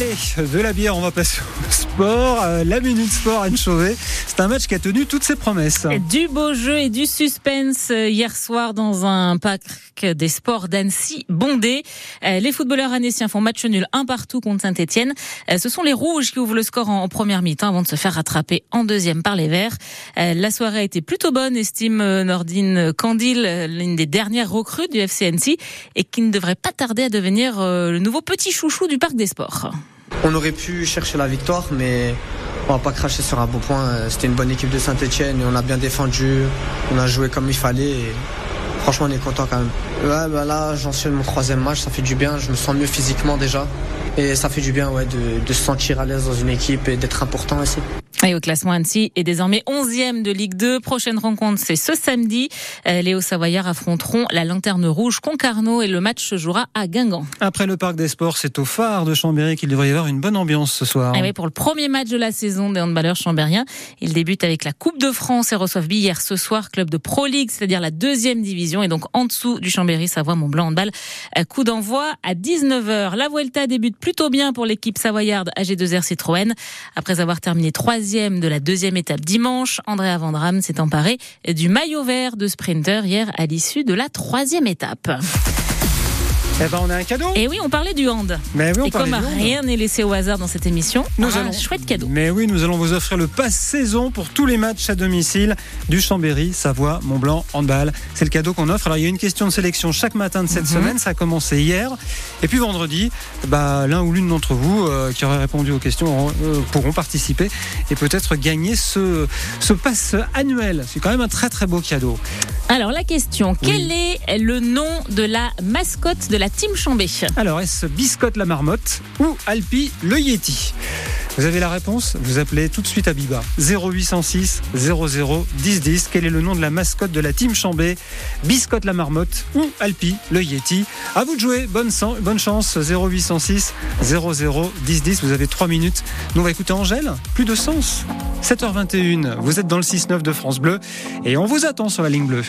Allez, de la bière, on va passer au sport. Euh, la minute sport Anne Chauvet. C'est un match qui a tenu toutes ses promesses. Du beau jeu et du suspense euh, hier soir dans un parc des sports d'Annecy bondé. Euh, les footballeurs annéciens font match nul un partout contre Saint-Etienne. Ce sont les rouges qui ouvrent le score en première mi-temps avant de se faire rattraper en deuxième par les verts. La soirée a été plutôt bonne, estime Nordine Candil, l'une des dernières recrues du FC Annecy et qui ne devrait pas tarder à devenir le nouveau petit chouchou du parc des sports. On aurait pu chercher la victoire, mais on va pas cracher sur un beau point. C'était une bonne équipe de Saint-Etienne et on a bien défendu. On a joué comme il fallait. Et franchement, on est content quand même. Ouais, bah là, j'enchaîne mon troisième match, ça fait du bien. Je me sens mieux physiquement déjà. Et ça fait du bien ouais, de, de se sentir à l'aise dans une équipe et d'être important aussi. Et au classement, Annecy est désormais 11e de Ligue 2. Prochaine rencontre, c'est ce samedi. Euh, les Hauts-Savoyards affronteront la Lanterne Rouge Concarneau et le match se jouera à Guingamp. Après le Parc des Sports, c'est au phare de Chambéry qu'il devrait y avoir une bonne ambiance ce soir. Et oui, pour le premier match de la saison des handballeurs chambériens, ils débutent avec la Coupe de France et reçoivent hier ce soir club de Pro League, c'est-à-dire la deuxième division et donc en dessous du Chambéry Savoie Mont-Blanc handball. Euh, coup d'envoi à 19h. La Vuelta débute plutôt bien pour l'équipe savoyarde AG2R Citroën. Après avoir terminé troisième de la deuxième étape dimanche. Andrea Vandram s'est emparé du maillot vert de sprinter hier à l'issue de la troisième étape. Eh ben, on a un cadeau. Et oui, on parlait du hand. Mais oui, on Et comme rien n'est laissé au hasard dans cette émission, nous allons un chouette cadeau. Mais oui, nous allons vous offrir le pass saison pour tous les matchs à domicile du Chambéry, Savoie, Montblanc, handball. C'est le cadeau qu'on offre. Alors il y a une question de sélection chaque matin de cette mhm. semaine. Ça a commencé hier. Et puis vendredi, bah, l'un ou l'une d'entre vous euh, qui aurait répondu aux questions euh, pourront participer et peut-être gagner ce, ce pass annuel. C'est quand même un très très beau cadeau. Alors la question, quel est le nom de la mascotte de la Team Chambé? Alors est-ce Biscotte la marmotte ou Alpi le Yeti? Vous avez la réponse? Vous appelez tout de suite à Biba. 0806 00 10 10. Quel est le nom de la mascotte de la Team Chambé? Biscotte la marmotte ou Alpi le Yeti? À vous de jouer. Bonne, bonne chance. 0806 00 10 10. Vous avez 3 minutes. Nous on va écouter Angèle. Plus de sens. 7h21. Vous êtes dans le 6-9 de France Bleu et on vous attend sur la ligne bleue.